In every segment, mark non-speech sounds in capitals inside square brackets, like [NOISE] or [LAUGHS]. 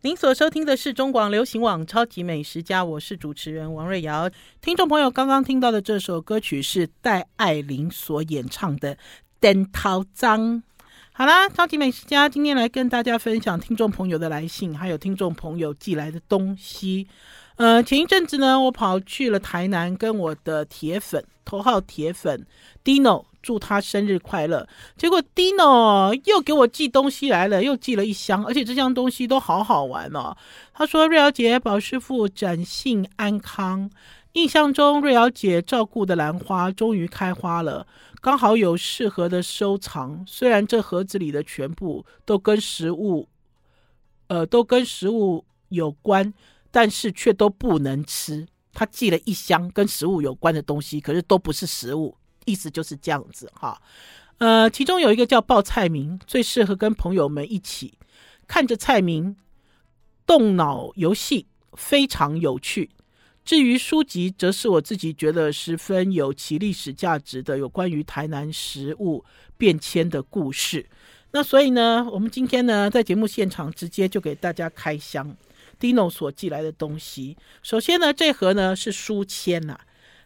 您所收听的是中广流行网《超级美食家》，我是主持人王瑞瑶。听众朋友刚刚听到的这首歌曲是戴爱玲所演唱的《电头脏》。好啦，超级美食家今天来跟大家分享听众朋友的来信，还有听众朋友寄来的东西。呃，前一阵子呢，我跑去了台南，跟我的铁粉头号铁粉 Dino。祝他生日快乐！结果 Dino 又给我寄东西来了，又寄了一箱，而且这箱东西都好好玩哦。他说：“瑞瑶姐，宝师傅展信安康。印象中，瑞瑶姐照顾的兰花终于开花了，刚好有适合的收藏。虽然这盒子里的全部都跟食物，呃，都跟食物有关，但是却都不能吃。他寄了一箱跟食物有关的东西，可是都不是食物。”意思就是这样子哈，呃，其中有一个叫报菜名，最适合跟朋友们一起看着菜名动脑游戏，非常有趣。至于书籍，则是我自己觉得十分有其历史价值的，有关于台南食物变迁的故事。那所以呢，我们今天呢，在节目现场直接就给大家开箱 Dino 所寄来的东西。首先呢，这盒呢是书签呐、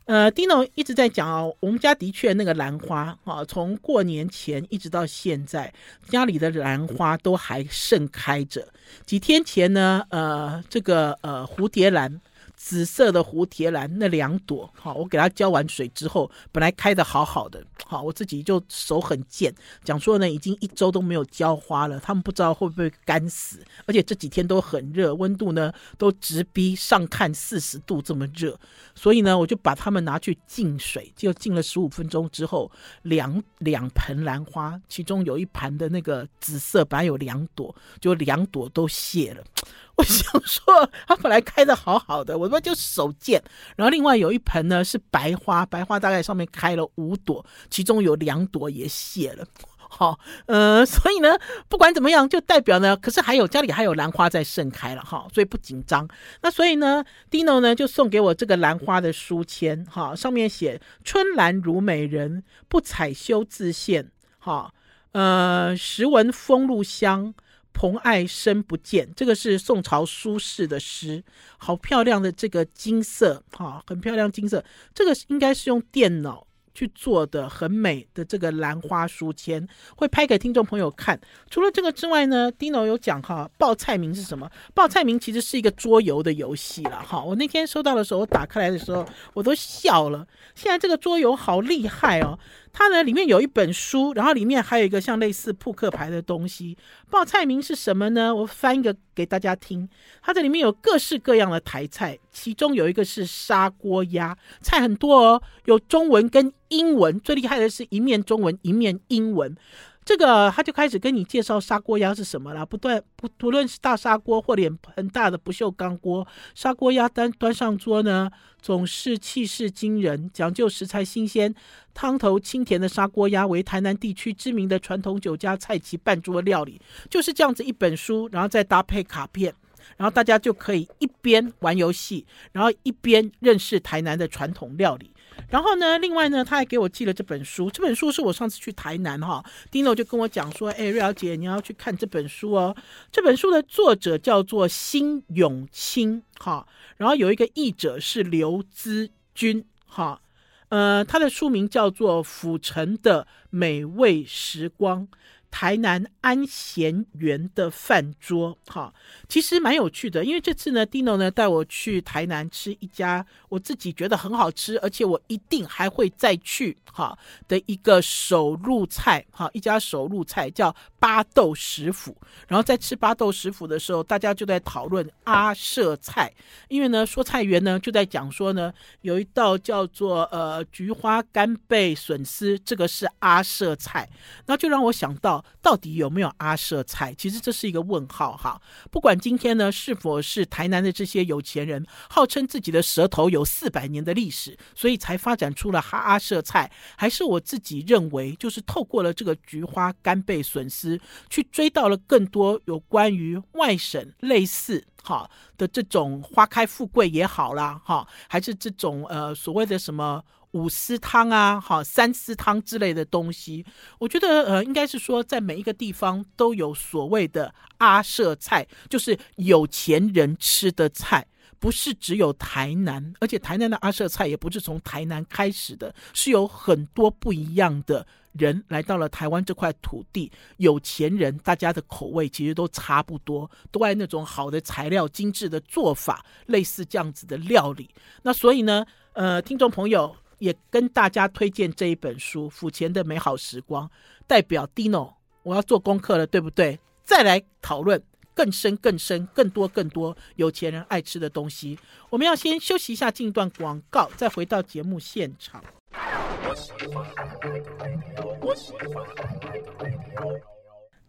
呃，Dino 一直在讲哦，我们家的确那个兰花啊，从过年前一直到现在，家里的兰花都还盛开着。几天前呢，呃，这个呃蝴蝶兰。紫色的蝴蝶兰那两朵，好，我给它浇完水之后，本来开得好好的，好，我自己就手很贱，讲说呢，已经一周都没有浇花了，他们不知道会不会干死，而且这几天都很热，温度呢都直逼上看四十度这么热，所以呢，我就把它们拿去浸水，就浸了十五分钟之后，两两盆兰花，其中有一盆的那个紫色，本来有两朵，就两朵都谢了。我想说，它本来开得好好的，我说就手贱。然后另外有一盆呢是白花，白花大概上面开了五朵，其中有两朵也谢了。好，呃，所以呢，不管怎么样，就代表呢，可是还有家里还有兰花在盛开了哈，所以不紧张。那所以呢，Dino 呢就送给我这个兰花的书签，哈，上面写“春兰如美人，不采修自羡”，哈，呃，时闻风露香。蓬艾深不见，这个是宋朝苏轼的诗，好漂亮的这个金色，哈，很漂亮金色，这个应该是用电脑去做的，很美的这个兰花书签，会拍给听众朋友看。除了这个之外呢，Dino 有讲哈，报菜名是什么？报菜名其实是一个桌游的游戏了，哈。我那天收到的时候，我打开来的时候，我都笑了。现在这个桌游好厉害哦。它呢，里面有一本书，然后里面还有一个像类似扑克牌的东西。报菜名是什么呢？我翻一个给大家听。它这里面有各式各样的台菜，其中有一个是砂锅鸭，菜很多哦，有中文跟英文。最厉害的是一面中文，一面英文。这个他就开始跟你介绍砂锅鸭是什么了。不断不不论是大砂锅或脸盆大的不锈钢锅，砂锅鸭端端上桌呢，总是气势惊人，讲究食材新鲜，汤头清甜的砂锅鸭为台南地区知名的传统酒家菜齐半桌料理。就是这样子一本书，然后再搭配卡片，然后大家就可以一边玩游戏，然后一边认识台南的传统料理。然后呢，另外呢，他还给我寄了这本书。这本书是我上次去台南哈，Dino 就跟我讲说：“哎，瑞瑶姐，你要去看这本书哦。这本书的作者叫做辛永清哈，然后有一个译者是刘资君哈，呃，他的书名叫做《府城的美味时光》。”台南安贤园的饭桌，哈，其实蛮有趣的。因为这次呢，Dino 呢带我去台南吃一家我自己觉得很好吃，而且我一定还会再去哈的一个手入菜，哈，一家手入菜叫八豆食府。然后在吃八豆食府的时候，大家就在讨论阿舍菜，因为呢，说菜员呢就在讲说呢，有一道叫做呃菊花干贝笋丝，这个是阿舍菜，那就让我想到。到底有没有阿舍菜？其实这是一个问号哈。不管今天呢是否是台南的这些有钱人号称自己的舌头有四百年的历史，所以才发展出了哈阿舍菜，还是我自己认为，就是透过了这个菊花干贝笋丝，去追到了更多有关于外省类似哈的这种花开富贵也好啦哈，还是这种呃所谓的什么。五丝汤啊，哈三丝汤之类的东西。我觉得呃，应该是说在每一个地方都有所谓的阿舍菜，就是有钱人吃的菜。不是只有台南，而且台南的阿舍菜也不是从台南开始的，是有很多不一样的人来到了台湾这块土地。有钱人，大家的口味其实都差不多，都爱那种好的材料、精致的做法，类似这样子的料理。那所以呢，呃，听众朋友也跟大家推荐这一本书《府前的美好时光》，代表 Dino，我要做功课了，对不对？再来讨论。更深、更深、更多、更多有钱人爱吃的东西。我们要先休息一下，进一段广告，再回到节目现场。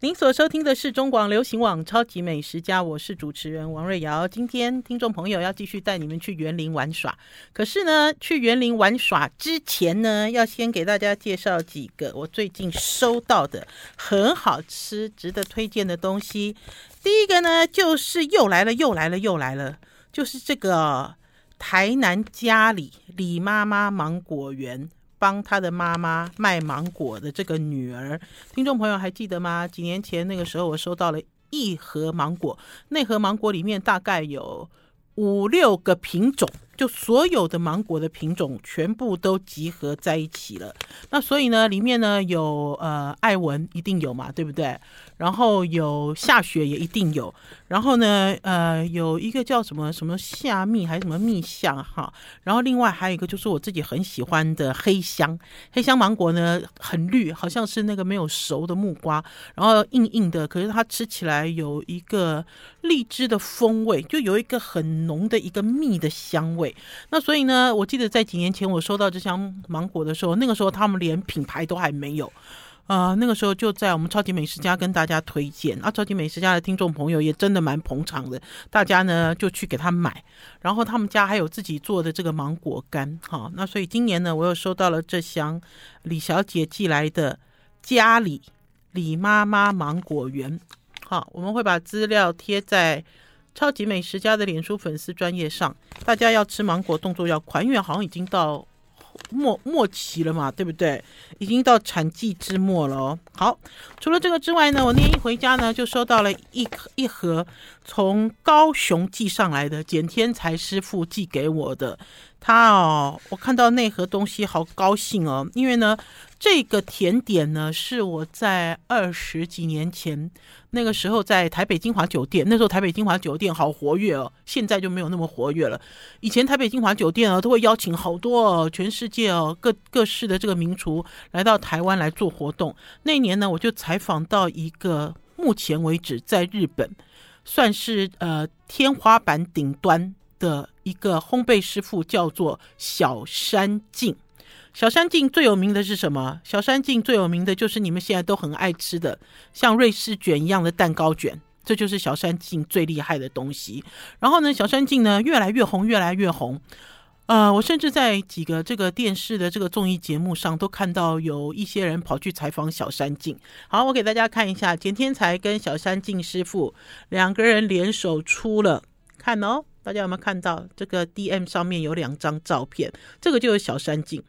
您所收听的是中广流行网《超级美食家》，我是主持人王瑞瑶。今天听众朋友要继续带你们去园林玩耍，可是呢，去园林玩耍之前呢，要先给大家介绍几个我最近收到的很好吃、值得推荐的东西。第一个呢，就是又来了，又来了，又来了，就是这个台南家里李妈妈芒果园。帮他的妈妈卖芒果的这个女儿，听众朋友还记得吗？几年前那个时候，我收到了一盒芒果，那盒芒果里面大概有五六个品种。就所有的芒果的品种全部都集合在一起了，那所以呢，里面呢有呃艾文一定有嘛，对不对？然后有夏雪也一定有，然后呢呃有一个叫什么什么夏蜜还是什么蜜夏哈，然后另外还有一个就是我自己很喜欢的黑香黑香芒果呢，很绿，好像是那个没有熟的木瓜，然后硬硬的，可是它吃起来有一个荔枝的风味，就有一个很浓的一个蜜的香味。那所以呢，我记得在几年前我收到这箱芒果的时候，那个时候他们连品牌都还没有，啊、那个时候就在我们超级美食家跟大家推荐，啊，超级美食家的听众朋友也真的蛮捧场的，大家呢就去给他买，然后他们家还有自己做的这个芒果干，好，那所以今年呢，我又收到了这箱李小姐寄来的家里李妈妈芒果园，好，我们会把资料贴在。超级美食家的脸书粉丝专业上，大家要吃芒果动作要快，因为好像已经到末末期了嘛，对不对？已经到产季之末了哦。好，除了这个之外呢，我那天一回家呢，就收到了一一盒从高雄寄上来的简天才师傅寄给我的。他哦，我看到那盒东西好高兴哦，因为呢，这个甜点呢是我在二十几年前。那个时候在台北金华酒店，那时候台北金华酒店好活跃哦，现在就没有那么活跃了。以前台北金华酒店啊，都会邀请好多哦，全世界哦各各式的这个名厨来到台湾来做活动。那年呢，我就采访到一个目前为止在日本算是呃天花板顶端的一个烘焙师傅，叫做小山静。小山静最有名的是什么？小山静最有名的就是你们现在都很爱吃的，像瑞士卷一样的蛋糕卷，这就是小山静最厉害的东西。然后呢，小山静呢越来越红，越来越红。呃，我甚至在几个这个电视的这个综艺节目上都看到有一些人跑去采访小山静。好，我给大家看一下，简天才跟小山静师傅两个人联手出了，看哦，大家有没有看到这个 DM 上面有两张照片？这个就是小山静。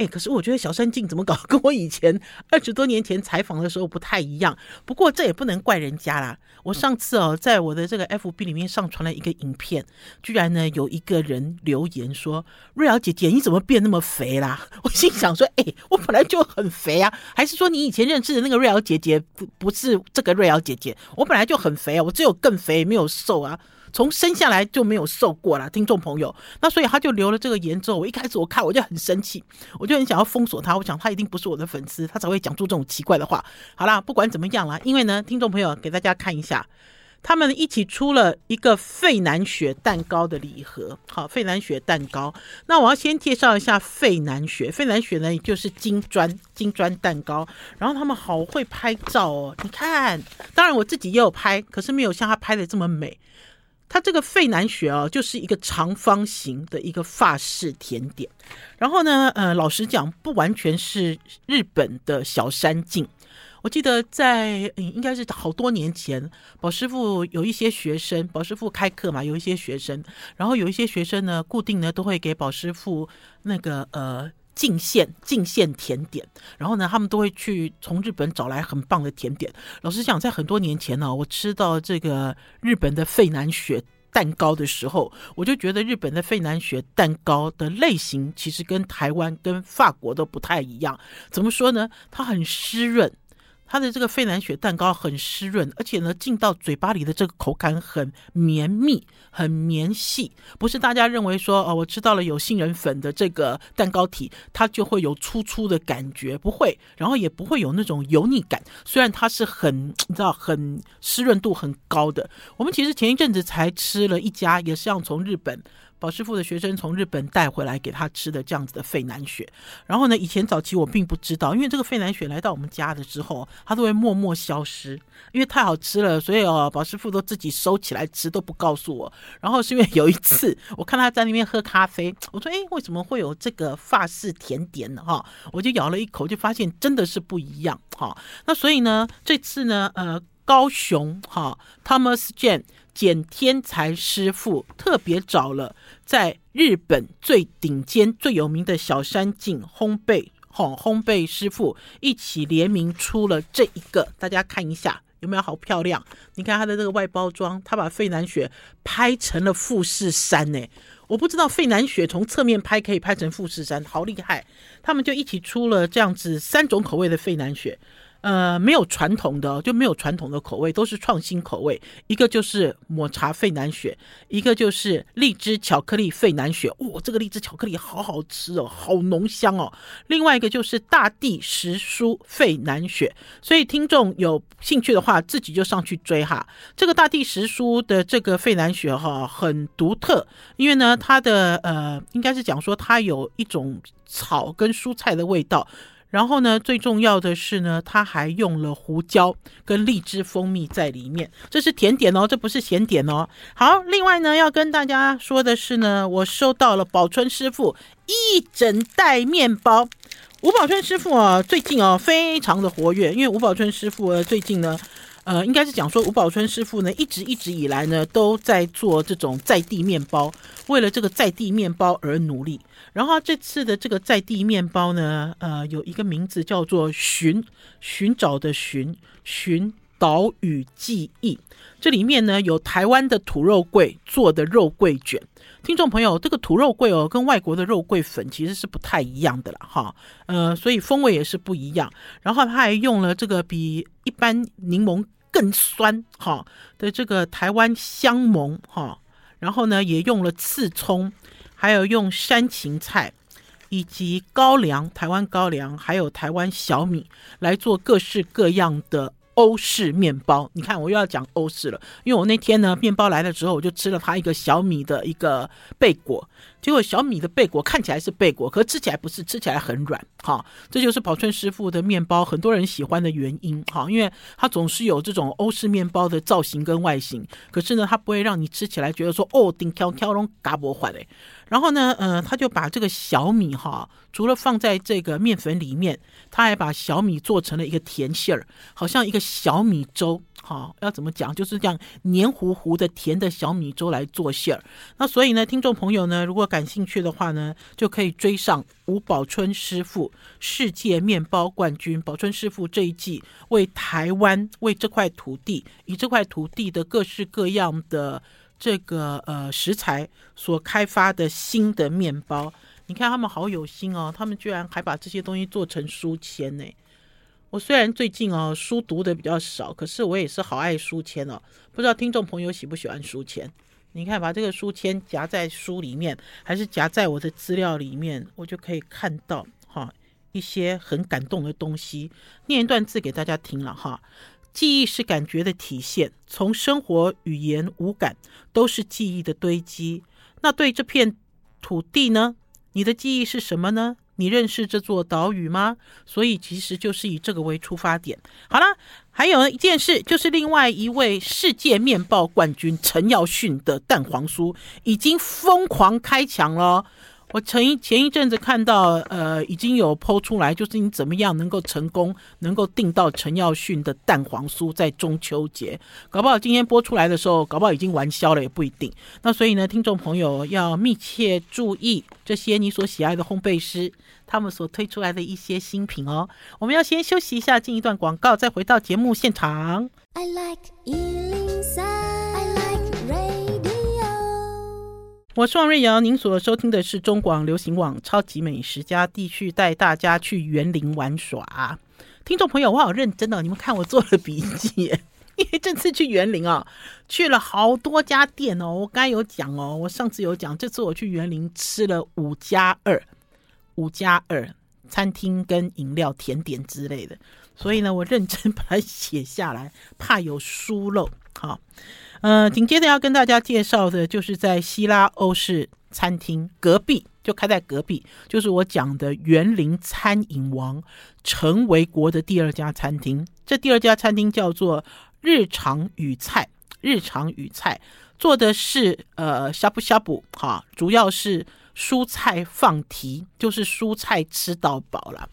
哎，可是我觉得小山静怎么搞，跟我以前二十多年前采访的时候不太一样。不过这也不能怪人家啦。我上次哦，在我的这个 FB 里面上传了一个影片，居然呢有一个人留言说：“瑞瑶姐姐，你怎么变那么肥啦？” [LAUGHS] 我心想说：“哎，我本来就很肥啊，还是说你以前认识的那个瑞瑶姐姐不不是这个瑞瑶姐姐？我本来就很肥啊，我只有更肥，没有瘦啊。”从生下来就没有瘦过了，听众朋友，那所以他就留了这个言之后，我一开始我看我就很生气，我就很想要封锁他，我想他一定不是我的粉丝，他才会讲出这种奇怪的话。好啦，不管怎么样啦，因为呢，听众朋友给大家看一下，他们一起出了一个费南雪蛋糕的礼盒。好，费南雪蛋糕，那我要先介绍一下费南雪，费南雪呢就是金砖金砖蛋糕，然后他们好会拍照哦，你看，当然我自己也有拍，可是没有像他拍的这么美。它这个费南雪啊，就是一个长方形的一个法式甜点。然后呢，呃，老实讲，不完全是日本的小山静。我记得在应该是好多年前，宝师傅有一些学生，宝师傅开课嘛，有一些学生，然后有一些学生呢，固定呢都会给宝师傅那个呃。进献进献甜点，然后呢，他们都会去从日本找来很棒的甜点。老实讲，在很多年前呢，我吃到这个日本的费南雪蛋糕的时候，我就觉得日本的费南雪蛋糕的类型其实跟台湾、跟法国都不太一样。怎么说呢？它很湿润。它的这个费南雪蛋糕很湿润，而且呢，进到嘴巴里的这个口感很绵密、很绵细，不是大家认为说哦，我吃到了有杏仁粉的这个蛋糕体，它就会有粗粗的感觉，不会，然后也不会有那种油腻感。虽然它是很，你知道，很湿润度很高的。我们其实前一阵子才吃了一家，也是要从日本。宝师傅的学生从日本带回来给他吃的这样子的费南雪，然后呢，以前早期我并不知道，因为这个费南雪来到我们家的之后，它都会默默消失，因为太好吃了，所以哦，宝师傅都自己收起来吃，都不告诉我。然后是因为有一次，我看他在那边喝咖啡，我说：“哎，为什么会有这个法式甜点呢？”哈，我就咬了一口，就发现真的是不一样。哈，那所以呢，这次呢，呃，高雄哈，Thomas Jane。简天才师傅特别找了在日本最顶尖、最有名的小山进烘焙烘烘焙师傅一起联名出了这一个，大家看一下有没有好漂亮？你看它的这个外包装，他把费南雪拍成了富士山呢。我不知道费南雪从侧面拍可以拍成富士山，好厉害！他们就一起出了这样子三种口味的费南雪。呃，没有传统的，就没有传统的口味，都是创新口味。一个就是抹茶费南雪，一个就是荔枝巧克力费南雪。哇，这个荔枝巧克力好好吃哦，好浓香哦。另外一个就是大地时蔬费南雪。所以听众有兴趣的话，自己就上去追哈。这个大地时蔬的这个费南雪哈，很独特，因为呢，它的呃，应该是讲说它有一种草跟蔬菜的味道。然后呢，最重要的是呢，它还用了胡椒跟荔枝蜂蜜在里面。这是甜点哦，这不是咸点哦。好，另外呢，要跟大家说的是呢，我收到了宝春师傅一整袋面包。吴宝春师傅啊，最近啊非常的活跃，因为吴宝春师傅啊最近呢。呃，应该是讲说吴宝春师傅呢，一直一直以来呢，都在做这种在地面包，为了这个在地面包而努力。然后这次的这个在地面包呢，呃，有一个名字叫做“寻”，寻找的“寻”，寻岛屿记忆。这里面呢，有台湾的土肉桂做的肉桂卷。听众朋友，这个土肉桂哦，跟外国的肉桂粉其实是不太一样的啦，哈，呃，所以风味也是不一样。然后他还用了这个比一般柠檬更酸哈的这个台湾香檬哈，然后呢也用了刺葱，还有用山芹菜，以及高粱，台湾高粱，还有台湾小米来做各式各样的。欧式面包，你看我又要讲欧式了，因为我那天呢，面包来了之后，我就吃了它一个小米的一个贝果，结果小米的贝果看起来是贝果，可是吃起来不是，吃起来很软，哈，这就是宝春师傅的面包很多人喜欢的原因，哈，因为它总是有这种欧式面包的造型跟外形，可是呢，它不会让你吃起来觉得说哦，顶挑挑龙嘎不坏嘞。然后呢，呃，他就把这个小米哈，除了放在这个面粉里面，他还把小米做成了一个甜馅儿，好像一个小米粥，好，要怎么讲？就是这样黏糊糊的甜的小米粥来做馅儿。那所以呢，听众朋友呢，如果感兴趣的话呢，就可以追上吴宝春师傅世界面包冠军。宝春师傅这一季为台湾，为这块土地，以这块土地的各式各样的。这个呃食材所开发的新的面包，你看他们好有心哦，他们居然还把这些东西做成书签呢。我虽然最近哦书读的比较少，可是我也是好爱书签哦。不知道听众朋友喜不喜欢书签？你看把这个书签夹在书里面，还是夹在我的资料里面，我就可以看到哈一些很感动的东西。念一段字给大家听了哈。记忆是感觉的体现，从生活、语言、五感都是记忆的堆积。那对这片土地呢？你的记忆是什么呢？你认识这座岛屿吗？所以其实就是以这个为出发点。好了，还有一件事，就是另外一位世界面包冠军陈耀迅的蛋黄酥已经疯狂开抢了。我前一前一阵子看到，呃，已经有剖出来，就是你怎么样能够成功，能够订到陈耀迅的蛋黄酥，在中秋节，搞不好今天播出来的时候，搞不好已经完销了，也不一定。那所以呢，听众朋友要密切注意这些你所喜爱的烘焙师，他们所推出来的一些新品哦。我们要先休息一下，进一段广告，再回到节目现场。I like 我是王瑞瑶，您所收听的是中广流行网《超级美食家》，继续带大家去园林玩耍。听众朋友，我好认真哦，你们看我做了笔记，[LAUGHS] 因为这次去园林啊，去了好多家店哦。我刚才有讲哦，我上次有讲，这次我去园林吃了五加二，五加二餐厅跟饮料、甜点之类的，所以呢，我认真把它写下来，怕有疏漏。好。呃，紧接着要跟大家介绍的，就是在希腊欧式餐厅隔壁，就开在隔壁，就是我讲的园林餐饮王陈维国的第二家餐厅。这第二家餐厅叫做日常与菜，日常与菜做的是呃呷哺呷哺哈，主要是蔬菜放题，就是蔬菜吃到饱了。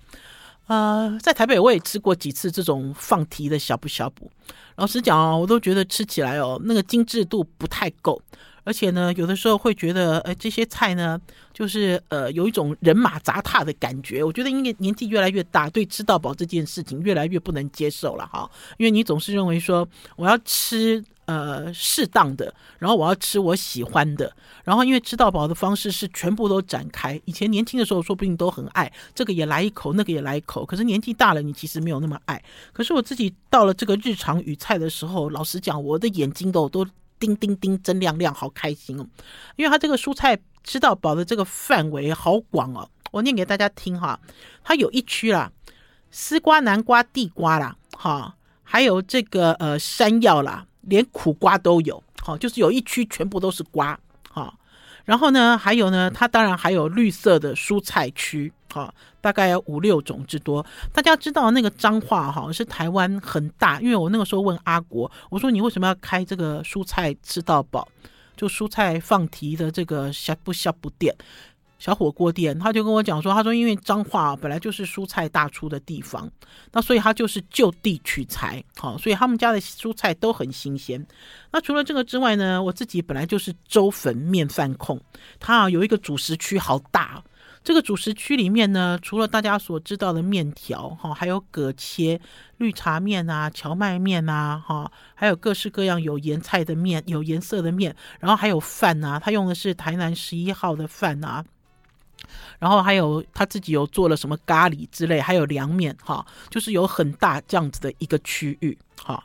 呃，在台北我也吃过几次这种放题的小补小补。老实讲哦，我都觉得吃起来哦，那个精致度不太够，而且呢，有的时候会觉得，呃，这些菜呢，就是呃，有一种人马杂沓的感觉。我觉得，因为年纪越来越大，对吃到饱这件事情越来越不能接受了哈。因为你总是认为说，我要吃。呃，适当的，然后我要吃我喜欢的，然后因为吃到饱的方式是全部都展开。以前年轻的时候，说不定都很爱这个也来一口，那个也来一口。可是年纪大了，你其实没有那么爱。可是我自己到了这个日常与菜的时候，老实讲，我的眼睛都都叮叮叮真亮亮，好开心哦。因为它这个蔬菜吃到饱的这个范围好广哦。我念给大家听哈，它有一区啦，丝瓜、南瓜、地瓜啦，哈，还有这个呃山药啦。连苦瓜都有，好，就是有一区全部都是瓜，好，然后呢，还有呢，它当然还有绿色的蔬菜区，好，大概有五六种之多。大家知道那个彰化哈是台湾很大，因为我那个时候问阿国，我说你为什么要开这个蔬菜吃到饱，就蔬菜放题的这个呷不呷不店。小火锅店，他就跟我讲说，他说因为彰化本来就是蔬菜大出的地方，那所以他就是就地取材，好，所以他们家的蔬菜都很新鲜。那除了这个之外呢，我自己本来就是粥粉面饭控，它啊有一个主食区好大，这个主食区里面呢，除了大家所知道的面条哈，还有葛切、绿茶面啊、荞麦面啊，哈，还有各式各样有颜菜的面、有颜色的面，然后还有饭啊，他用的是台南十一号的饭啊。然后还有他自己有做了什么咖喱之类，还有凉面哈，就是有很大这样子的一个区域哈。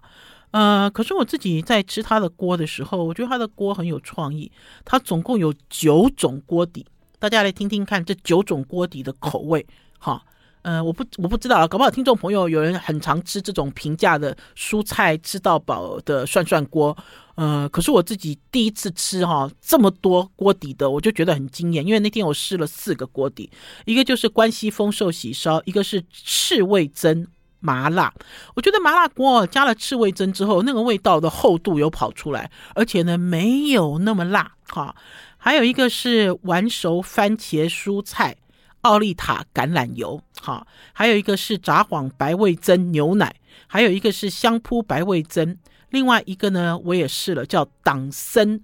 呃，可是我自己在吃他的锅的时候，我觉得他的锅很有创意。他总共有九种锅底，大家来听听看这九种锅底的口味哈。呃，我不我不知道啊，搞不好听众朋友有人很常吃这种平价的蔬菜吃到饱的涮涮锅，呃，可是我自己第一次吃哈这么多锅底的，我就觉得很惊艳，因为那天我试了四个锅底，一个就是关西丰寿喜烧，一个是赤味噌麻辣，我觉得麻辣锅加了赤味噌之后，那个味道的厚度有跑出来，而且呢没有那么辣哈，还有一个是完熟番茄蔬菜。奥利塔橄榄油，好，还有一个是札幌白味噌牛奶，还有一个是香扑白味噌，另外一个呢，我也试了，叫党参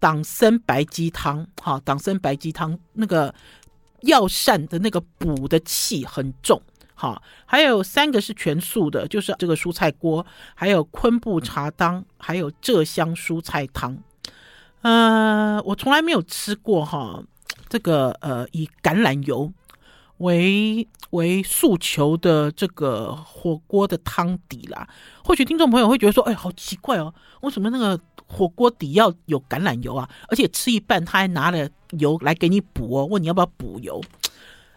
党参白鸡汤，好，党参白鸡汤那个药膳的那个补的气很重，好，还有三个是全素的，就是这个蔬菜锅，还有昆布茶汤，还有浙香蔬菜汤，呃，我从来没有吃过哈。这个呃，以橄榄油为为诉求的这个火锅的汤底啦，或许听众朋友会觉得说，哎，好奇怪哦，为什么那个火锅底要有橄榄油啊？而且吃一半他还拿了油来给你补哦，问你要不要补油？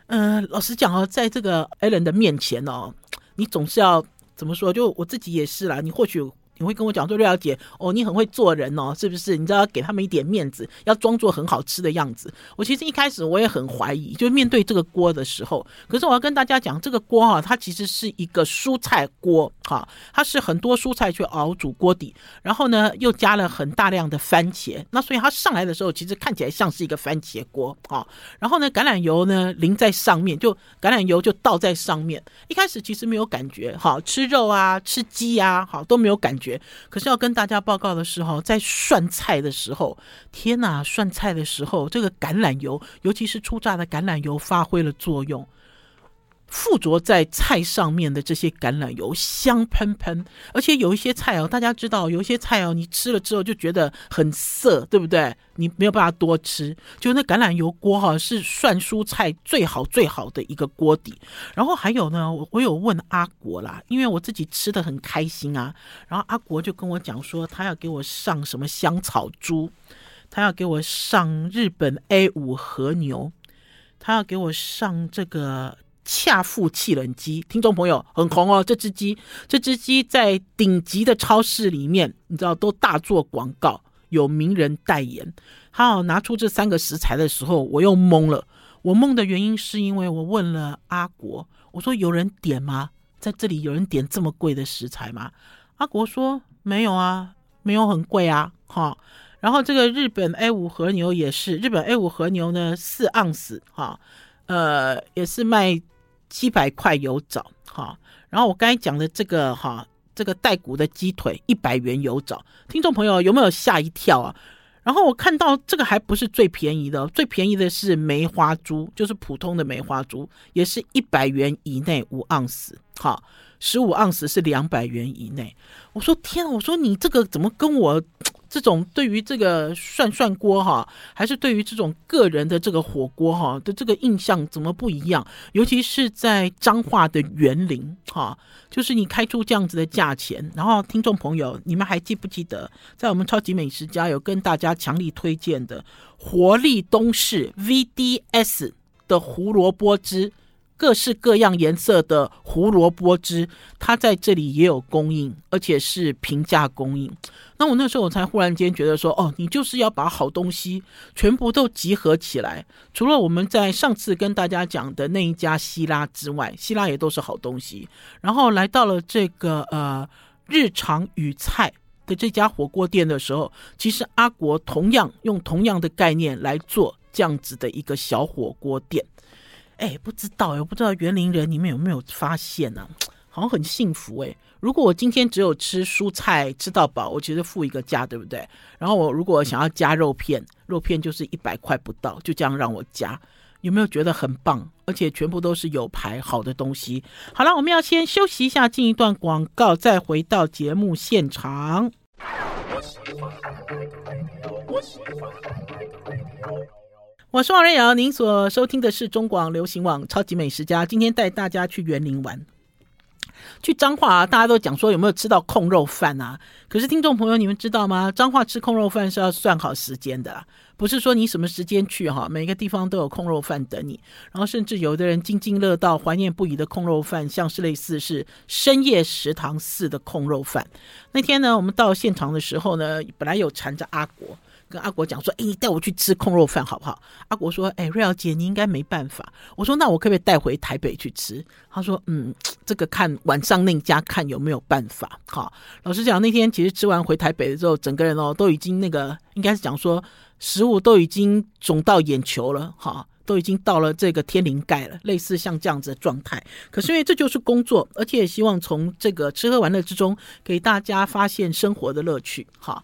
嗯、老实讲哦，在这个 Allen 的面前哦，你总是要怎么说？就我自己也是啦，你或许。你会跟我讲说，瑞瑶姐，哦，你很会做人哦，是不是？你知道要给他们一点面子，要装作很好吃的样子。我其实一开始我也很怀疑，就面对这个锅的时候。可是我要跟大家讲，这个锅哈，它其实是一个蔬菜锅哈，它是很多蔬菜去熬煮锅底，然后呢又加了很大量的番茄，那所以它上来的时候其实看起来像是一个番茄锅啊。然后呢，橄榄油呢淋在上面，就橄榄油就倒在上面。一开始其实没有感觉，哈，吃肉啊，吃鸡啊，好都没有感觉。可是要跟大家报告的时候，在涮菜的时候，天哪！涮菜的时候，这个橄榄油，尤其是初榨的橄榄油，发挥了作用。附着在菜上面的这些橄榄油香喷喷，而且有一些菜哦，大家知道有一些菜哦，你吃了之后就觉得很涩，对不对？你没有办法多吃。就那橄榄油锅哈，是涮蔬菜最好最好的一个锅底。然后还有呢，我我有问阿国啦，因为我自己吃得很开心啊。然后阿国就跟我讲说，他要给我上什么香草猪，他要给我上日本 A 五和牛，他要给我上这个。恰富气冷鸡，听众朋友很红哦。这只鸡，这只鸡在顶级的超市里面，你知道都大做广告，有名人代言。他拿出这三个食材的时候，我又懵了。我懵的原因是因为我问了阿国，我说有人点吗？在这里有人点这么贵的食材吗？阿国说没有啊，没有很贵啊，哈。然后这个日本 A 五和牛也是，日本 A 五和牛呢四盎司，哈，呃，也是卖。七百块有找哈，然后我刚才讲的这个哈，这个带骨的鸡腿一百元有找，听众朋友有没有吓一跳啊？然后我看到这个还不是最便宜的，最便宜的是梅花猪，就是普通的梅花猪，也是一百元以内五盎司，哈，十五盎司是两百元以内。我说天，我说你这个怎么跟我？这种对于这个涮涮锅哈，还是对于这种个人的这个火锅哈的这个印象怎么不一样？尤其是在彰化的园林哈，就是你开出这样子的价钱，然后听众朋友，你们还记不记得，在我们超级美食家有跟大家强力推荐的活力东势 VDS 的胡萝卜汁。各式各样颜色的胡萝卜汁，它在这里也有供应，而且是平价供应。那我那时候我才忽然间觉得说，哦，你就是要把好东西全部都集合起来。除了我们在上次跟大家讲的那一家希拉之外，希拉也都是好东西。然后来到了这个呃日常与菜的这家火锅店的时候，其实阿国同样用同样的概念来做这样子的一个小火锅店。哎，不知道，我不知道园林人你们有没有发现呢、好像很幸福哎。如果我今天只有吃蔬菜吃到饱，我觉得付一个价，对不对？然后我如果想要加肉片，肉片就是一百块不到，就这样让我加，有没有觉得很棒？而且全部都是有牌好的东西。好了，我们要先休息一下，进一段广告，再回到节目现场。我是王瑞瑶，您所收听的是中广流行网《超级美食家》。今天带大家去园林玩，去彰化啊！大家都讲说有没有吃到控肉饭啊？可是听众朋友，你们知道吗？彰化吃控肉饭是要算好时间的，不是说你什么时间去哈，每个地方都有控肉饭等你。然后甚至有的人津津乐道、怀念不已的控肉饭，像是类似是深夜食堂似的控肉饭。那天呢，我们到现场的时候呢，本来有缠着阿国。跟阿国讲说：“哎，你带我去吃控肉饭好不好？”阿国说：“哎，瑞瑶姐，你应该没办法。”我说：“那我可不可以带回台北去吃？”他说：“嗯，这个看晚上那家看有没有办法。”好，老实讲，那天其实吃完回台北的时候，整个人哦都已经那个，应该是讲说食物都已经肿到眼球了，哈，都已经到了这个天灵盖了，类似像这样子的状态。可是因为这就是工作，而且也希望从这个吃喝玩乐之中给大家发现生活的乐趣，哈。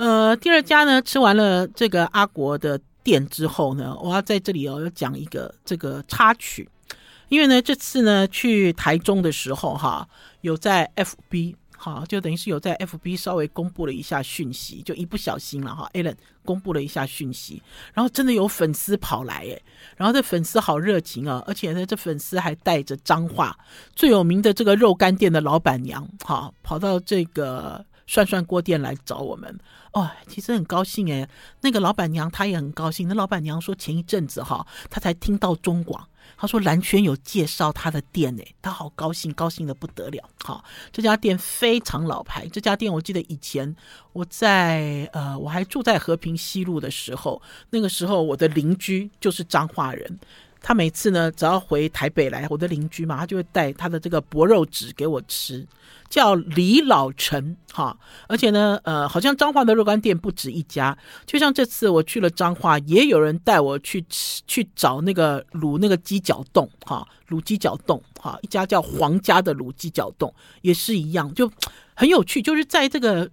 呃，第二家呢，吃完了这个阿国的店之后呢，我要在这里哦，要讲一个这个插曲，因为呢，这次呢去台中的时候哈，有在 FB 哈，就等于是有在 FB 稍微公布了一下讯息，就一不小心了哈，Allen 公布了一下讯息，然后真的有粉丝跑来诶，然后这粉丝好热情啊，而且呢，这粉丝还带着脏话最有名的这个肉干店的老板娘哈，跑到这个。涮涮锅店来找我们。哦，其实很高兴哎，那个老板娘她也很高兴。那老板娘说前一阵子哈，她才听到中广，她说蓝轩有介绍她的店哎，她好高兴，高兴得不得了。好，这家店非常老牌，这家店我记得以前我在呃我还住在和平西路的时候，那个时候我的邻居就是彰化人。他每次呢，只要回台北来，我的邻居嘛，他就会带他的这个薄肉纸给我吃，叫李老陈哈。而且呢，呃，好像彰化的肉干店不止一家。就像这次我去了彰化，也有人带我去吃，去找那个卤那个鸡脚冻哈，卤鸡脚冻哈，一家叫黄家的卤鸡脚冻也是一样，就很有趣。就是在这个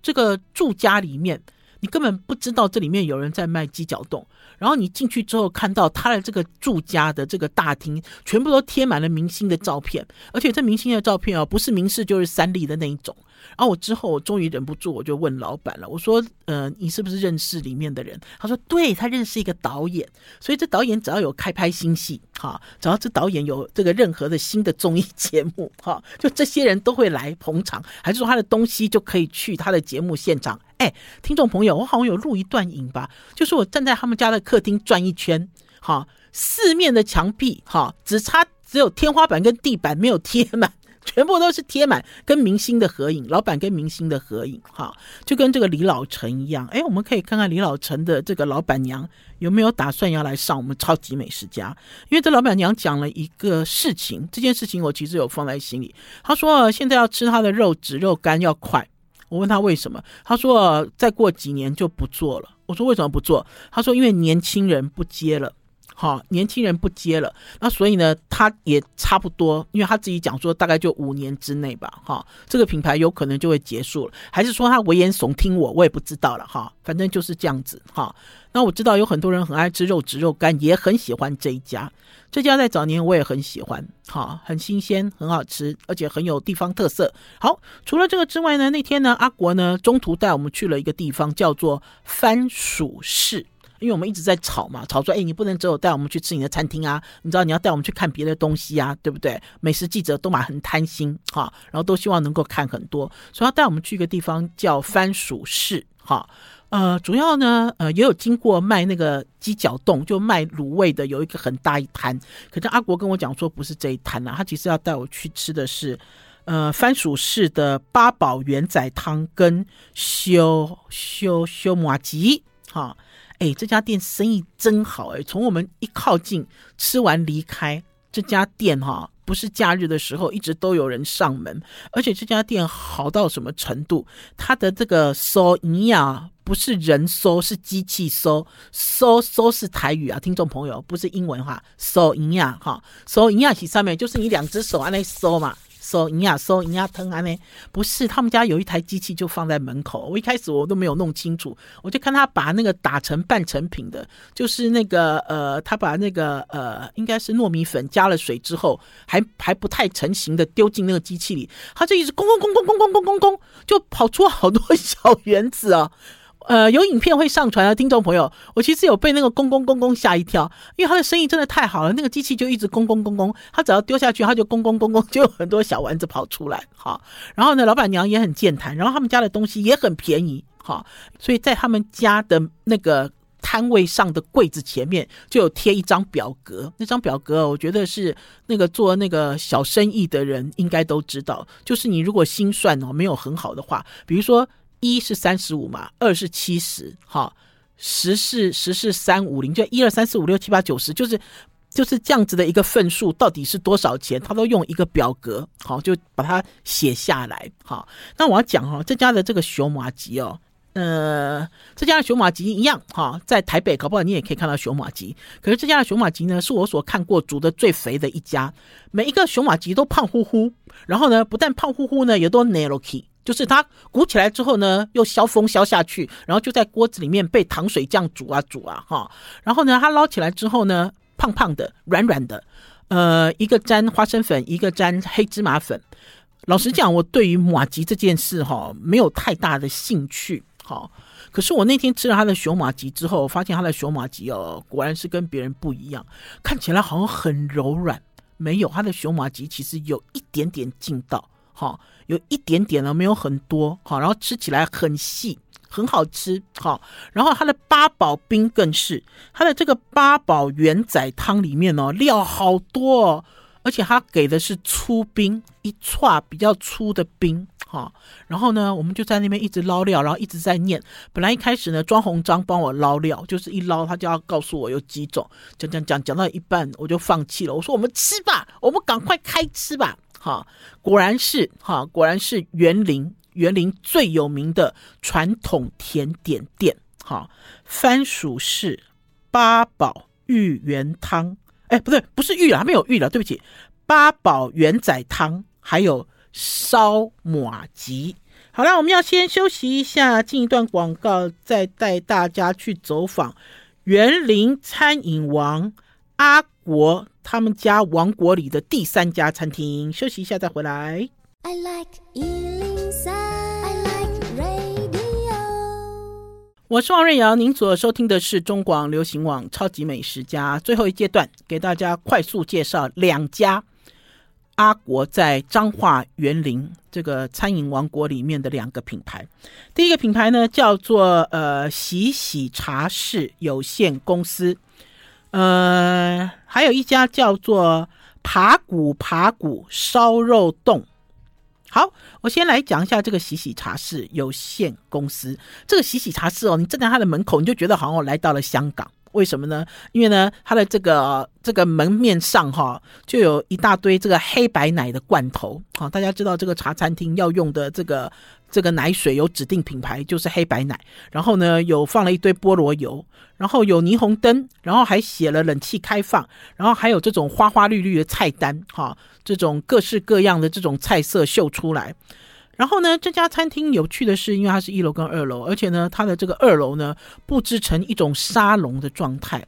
这个住家里面，你根本不知道这里面有人在卖鸡脚冻。然后你进去之后，看到他的这个住家的这个大厅，全部都贴满了明星的照片，而且这明星的照片啊，不是民视就是三立的那一种。然后我之后我终于忍不住，我就问老板了，我说：“呃，你是不是认识里面的人？”他说：“对，他认识一个导演，所以这导演只要有开拍新戏，哈，只要这导演有这个任何的新的综艺节目，哈，就这些人都会来捧场，还是说他的东西就可以去他的节目现场？哎，听众朋友，我好像有录一段影吧，就是我站在他们家的客厅转一圈，哈，四面的墙壁，哈，只差只有天花板跟地板没有贴满。[LAUGHS] ”全部都是贴满跟明星的合影，老板跟明星的合影，哈，就跟这个李老成一样。哎，我们可以看看李老成的这个老板娘有没有打算要来上我们超级美食家，因为这老板娘讲了一个事情，这件事情我其实有放在心里。她说现在要吃她的肉质肉干要快，我问他为什么，他说再过几年就不做了。我说为什么不做？他说因为年轻人不接了。哈，年轻人不接了，那所以呢，他也差不多，因为他自己讲说，大概就五年之内吧，哈，这个品牌有可能就会结束了，还是说他危言耸听我，我也不知道了，哈，反正就是这样子，哈。那我知道有很多人很爱吃肉质肉干，也很喜欢这一家，这家在早年我也很喜欢，哈，很新鲜，很好吃，而且很有地方特色。好，除了这个之外呢，那天呢，阿国呢中途带我们去了一个地方，叫做番薯市。因为我们一直在吵嘛，吵说，哎，你不能只有带我们去吃你的餐厅啊，你知道你要带我们去看别的东西啊，对不对？美食记者都嘛很贪心哈，然后都希望能够看很多，所以要带我们去一个地方叫番薯市哈，呃，主要呢，呃，也有经过卖那个鸡脚冻，就卖卤味的，有一个很大一摊。可是阿国跟我讲说，不是这一摊啊，他其实要带我去吃的是，呃，番薯市的八宝圆仔汤跟修修修麻吉哈。哎，这家店生意真好哎！从我们一靠近吃完离开这家店哈，不是假日的时候，一直都有人上门。而且这家店好到什么程度？它的这个搜尼亚，不是人搜，是机器搜搜搜是台语啊，听众朋友，不是英文哈。搜尼亚，哈，收银啊，其上面就是你两只手按那搜嘛。收营养，收营养汤啊？呢，不是，他们家有一台机器就放在门口。我一开始我都没有弄清楚，我就看他把那个打成半成品的，就是那个呃，他把那个呃，应该是糯米粉加了水之后，还还不太成型的丢进那个机器里，他就一直咣咣咣咣咣咣咣咣咣，就跑出好多小圆子啊。呃，有影片会上传啊听众朋友，我其实有被那个公公公公吓一跳，因为他的生意真的太好了，那个机器就一直公公公公，他只要丢下去，他就公公公公，就有很多小丸子跑出来，哈。然后呢，老板娘也很健谈，然后他们家的东西也很便宜，哈。所以在他们家的那个摊位上的柜子前面就有贴一张表格，那张表格我觉得是那个做那个小生意的人应该都知道，就是你如果心算哦没有很好的话，比如说。一是三十五嘛，二是七十，哈，十是十是三五零，就一二三四五六七八九十，就是就是这样子的一个份数，到底是多少钱？他都用一个表格，好，就把它写下来，好。那我要讲哈，这家的这个熊麻吉哦，呃，这家的熊马吉一样哈，在台北搞不好你也可以看到熊马吉，可是这家的熊马吉呢，是我所看过煮的最肥的一家，每一个熊马吉都胖乎乎，然后呢，不但胖乎乎呢，也都奶酪起。就是它鼓起来之后呢，又消风消下去，然后就在锅子里面被糖水酱煮啊煮啊哈，然后呢，它捞起来之后呢，胖胖的，软软的，呃，一个沾花生粉，一个沾黑芝麻粉。老实讲，我对于马吉这件事哈，没有太大的兴趣哈。可是我那天吃了他的熊马吉之后，发现他的熊马吉哦，果然是跟别人不一样，看起来好像很柔软，没有，他的熊马吉其实有一点点劲道。哈，有一点点呢，没有很多，好，然后吃起来很细，很好吃，好，然后它的八宝冰更是，它的这个八宝元仔汤里面哦，料好多哦。而且他给的是粗冰，一串比较粗的冰，哈。然后呢，我们就在那边一直捞料，然后一直在念。本来一开始呢，庄鸿章帮我捞料，就是一捞他就要告诉我有几种，讲讲讲讲到一半我就放弃了。我说我们吃吧，我们赶快开吃吧，哈。果然是哈，果然是园林园林最有名的传统甜点店，哈。番薯是八宝芋圆汤。哎，不对，不是芋了，还没有芋了，对不起。八宝圆仔汤，还有烧马吉。好了，我们要先休息一下，进一段广告，再带大家去走访园林餐饮王阿国他们家王国里的第三家餐厅。休息一下再回来。I like 我是王瑞瑶，您所收听的是中广流行网《超级美食家》最后一阶段，给大家快速介绍两家阿国在彰化园林这个餐饮王国里面的两个品牌。第一个品牌呢叫做呃喜喜茶室有限公司，呃，还有一家叫做扒骨扒骨烧肉丼。好，我先来讲一下这个喜喜茶室有限公司。这个喜喜茶室哦，你站在它的门口，你就觉得好像我来到了香港。为什么呢？因为呢，它的这个这个门面上哈，就有一大堆这个黑白奶的罐头。好，大家知道这个茶餐厅要用的这个这个奶水有指定品牌，就是黑白奶。然后呢，有放了一堆菠萝油，然后有霓虹灯，然后还写了冷气开放，然后还有这种花花绿绿的菜单哈。这种各式各样的这种菜色秀出来，然后呢，这家餐厅有趣的是，因为它是一楼跟二楼，而且呢，它的这个二楼呢布置成一种沙龙的状态，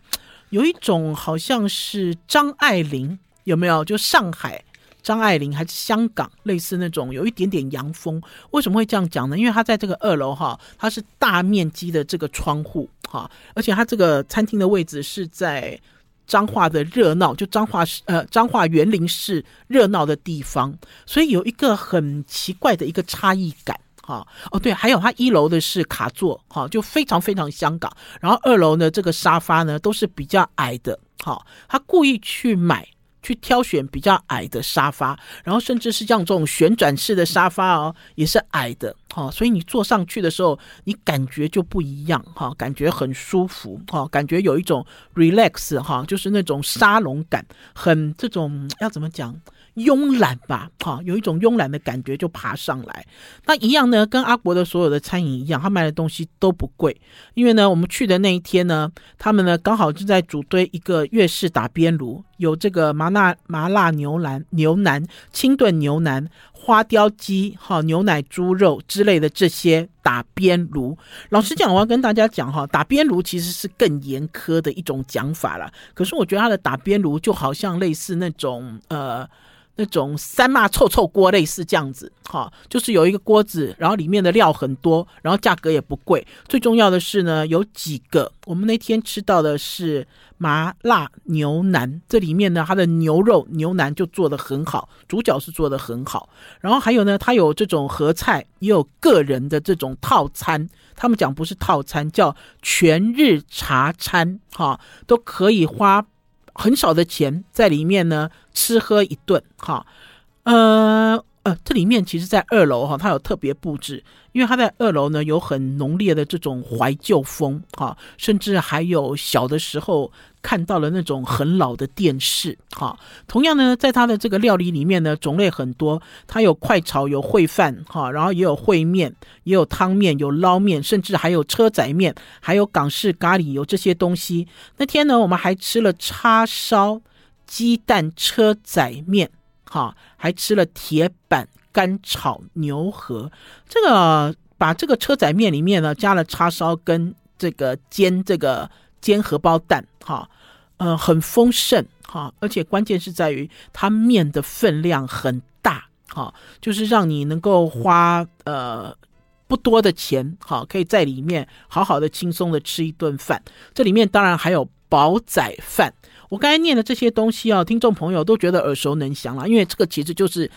有一种好像是张爱玲有没有？就上海张爱玲还是香港类似那种有一点点洋风？为什么会这样讲呢？因为它在这个二楼哈，它是大面积的这个窗户哈，而且它这个餐厅的位置是在。彰化的热闹，就彰化市呃彰化园林市热闹的地方，所以有一个很奇怪的一个差异感哈。哦，对，还有它一楼的是卡座哈，就非常非常香港。然后二楼呢，这个沙发呢都是比较矮的哈，他故意去买。去挑选比较矮的沙发，然后甚至是像这种旋转式的沙发哦，也是矮的哈，所以你坐上去的时候，你感觉就不一样哈，感觉很舒服哈，感觉有一种 relax 哈，就是那种沙龙感，很这种要怎么讲？慵懒吧，哈，有一种慵懒的感觉就爬上来。那一样呢，跟阿国的所有的餐饮一样，他卖的东西都不贵。因为呢，我们去的那一天呢，他们呢刚好就在组堆一个粤式打边炉，有这个麻辣麻辣牛腩、牛腩、清炖牛腩、花雕鸡、哈牛奶猪肉之类的这些打边炉。老实讲，我要跟大家讲哈，打边炉其实是更严苛的一种讲法了。可是我觉得它的打边炉就好像类似那种呃。那种三骂臭臭锅类似这样子，哈，就是有一个锅子，然后里面的料很多，然后价格也不贵。最重要的是呢，有几个，我们那天吃到的是麻辣牛腩，这里面呢，它的牛肉牛腩就做得很好，主角是做得很好。然后还有呢，它有这种合菜，也有个人的这种套餐。他们讲不是套餐，叫全日茶餐，哈，都可以花。很少的钱在里面呢，吃喝一顿哈，呃呃，这里面其实，在二楼哈，它有特别布置，因为它在二楼呢，有很浓烈的这种怀旧风哈，甚至还有小的时候。看到了那种很老的电视，哈。同样呢，在它的这个料理里面呢，种类很多，它有快炒，有烩饭，哈，然后也有烩面，也有汤面，有捞面，甚至还有车仔面，还有港式咖喱，有这些东西。那天呢，我们还吃了叉烧鸡蛋车仔面，哈，还吃了铁板干炒牛河。这个把这个车仔面里面呢，加了叉烧跟这个煎这个。煎荷包蛋，哈，呃，很丰盛，哈，而且关键是在于它面的分量很大，哈，就是让你能够花呃不多的钱，哈，可以在里面好好的轻松的吃一顿饭。这里面当然还有煲仔饭，我刚才念的这些东西啊，听众朋友都觉得耳熟能详了，因为这个其实就是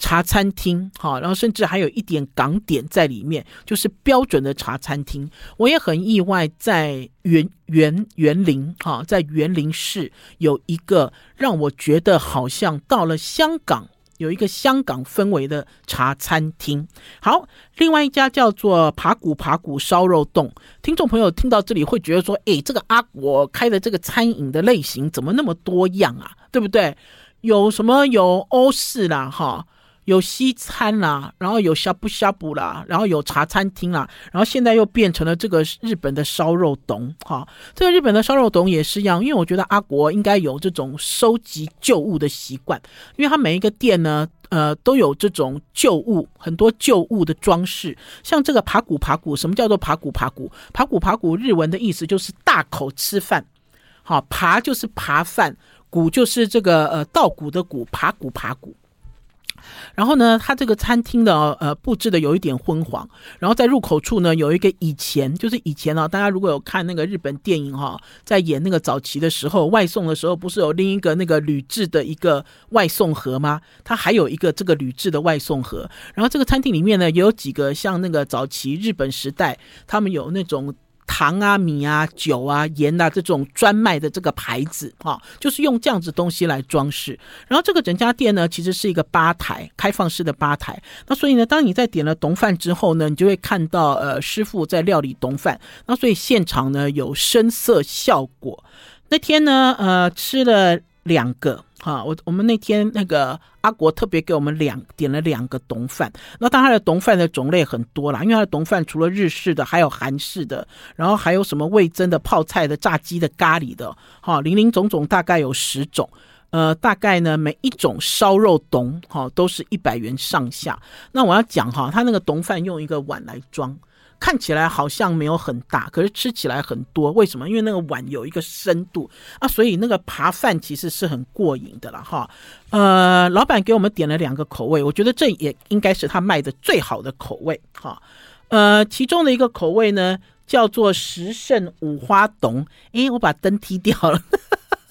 茶餐厅，哈，然后甚至还有一点港点在里面，就是标准的茶餐厅。我也很意外，在园园园林，哈，在园林市有一个让我觉得好像到了香港，有一个香港氛围的茶餐厅。好，另外一家叫做扒骨扒骨烧肉洞。听众朋友听到这里会觉得说，诶，这个阿国开的这个餐饮的类型怎么那么多样啊？对不对？有什么有欧式啦，哈。有西餐啦，然后有呷哺呷哺啦，然后有茶餐厅啦，然后现在又变成了这个日本的烧肉丼，哈，这个日本的烧肉丼也是一样，因为我觉得阿国应该有这种收集旧物的习惯，因为他每一个店呢，呃，都有这种旧物，很多旧物的装饰，像这个爬骨爬骨，什么叫做爬骨爬骨？爬骨爬骨日文的意思就是大口吃饭，好，爬就是爬饭，骨就是这个呃稻谷的谷，爬骨爬骨。然后呢，它这个餐厅的呃布置的有一点昏黄。然后在入口处呢，有一个以前就是以前啊，大家如果有看那个日本电影哈，在演那个早期的时候，外送的时候不是有另一个那个铝制的一个外送盒吗？它还有一个这个铝制的外送盒。然后这个餐厅里面呢，也有几个像那个早期日本时代，他们有那种。糖啊、米啊、酒啊、盐啊，这种专卖的这个牌子，哈，就是用这样子东西来装饰。然后这个整家店呢，其实是一个吧台，开放式的吧台。那所以呢，当你在点了丼饭之后呢，你就会看到呃师傅在料理丼饭。那所以现场呢有声色效果。那天呢，呃，吃了两个。哈，我我们那天那个阿国特别给我们两点了两个丼饭，那当然他的丼饭的种类很多啦，因为他的丼饭除了日式的，还有韩式的，然后还有什么味增的、泡菜的、炸鸡的、咖喱的，哈，林林总总大概有十种，呃，大概呢每一种烧肉丼哈都是一百元上下。那我要讲哈，他那个丼饭用一个碗来装。看起来好像没有很大，可是吃起来很多。为什么？因为那个碗有一个深度啊，所以那个扒饭其实是很过瘾的了哈。呃，老板给我们点了两个口味，我觉得这也应该是他卖的最好的口味哈。呃，其中的一个口味呢叫做十胜五花董，诶，我把灯踢掉了。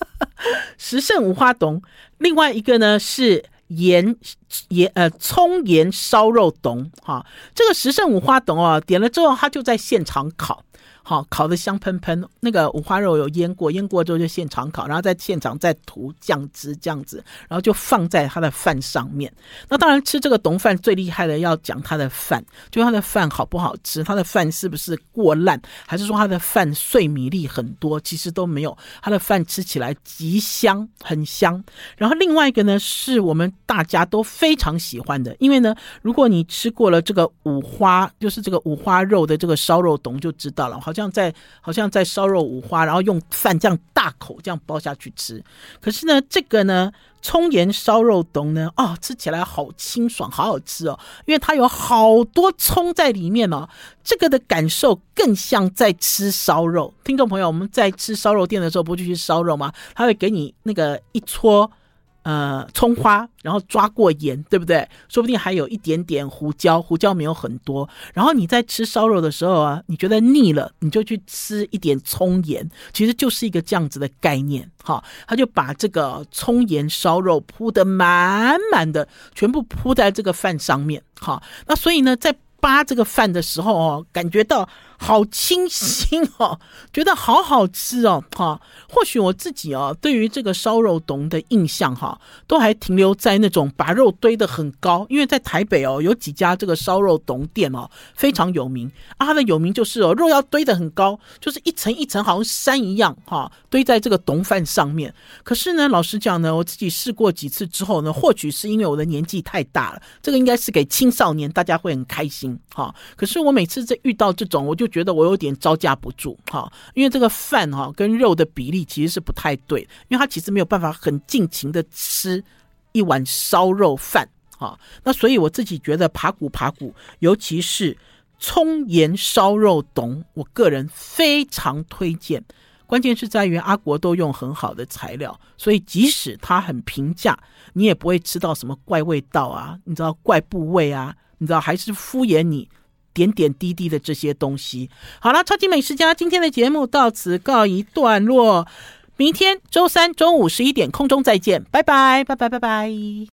[LAUGHS] 十胜五花董，另外一个呢是。盐盐呃葱盐烧肉董哈，这个十胜五花董哦，点了之后他就在现场烤。好，烤的香喷喷，那个五花肉有腌过，腌过之后就现场烤，然后在现场再涂酱汁这样子，然后就放在他的饭上面。那当然吃这个董饭最厉害的要讲他的饭，就他的饭好不好吃，他的饭是不是过烂，还是说他的饭碎米粒很多？其实都没有，他的饭吃起来极香，很香。然后另外一个呢，是我们大家都非常喜欢的，因为呢，如果你吃过了这个五花，就是这个五花肉的这个烧肉丼，就知道好像。在好像在烧肉五花，然后用饭这样大口这样包下去吃。可是呢，这个呢，葱盐烧肉丼呢，哦，吃起来好清爽，好好吃哦，因为它有好多葱在里面哦。这个的感受更像在吃烧肉。听众朋友，我们在吃烧肉店的时候，不就去烧肉吗？他会给你那个一撮。呃，葱花，然后抓过盐，对不对？说不定还有一点点胡椒，胡椒没有很多。然后你在吃烧肉的时候啊，你觉得腻了，你就去吃一点葱盐，其实就是一个这样子的概念。哈，他就把这个葱盐烧肉铺得满满的，全部铺在这个饭上面。哈，那所以呢，在扒这个饭的时候哦，感觉到好清新哦，[LAUGHS] 觉得好好吃哦，哈。或许我自己哦，对于这个烧肉丼的印象哈，都还停留在那种把肉堆得很高，因为在台北哦，有几家这个烧肉丼店哦，非常有名啊。它的有名就是哦，肉要堆得很高，就是一层一层好像山一样哈，堆在这个丼饭上面。可是呢，老实讲呢，我自己试过几次之后呢，或许是因为我的年纪太大了，这个应该是给青少年，大家会很开心。哈，可是我每次在遇到这种，我就觉得我有点招架不住哈，因为这个饭哈跟肉的比例其实是不太对，因为它其实没有办法很尽情的吃一碗烧肉饭哈。那所以我自己觉得扒骨扒骨，尤其是葱盐烧肉丼，我个人非常推荐。关键是在于阿国都用很好的材料，所以即使它很平价，你也不会吃到什么怪味道啊，你知道怪部位啊。你知道，还是敷衍你点点滴滴的这些东西。好了，超级美食家今天的节目到此告一段落，明天周三中午十一点空中再见，拜拜，拜拜，拜拜。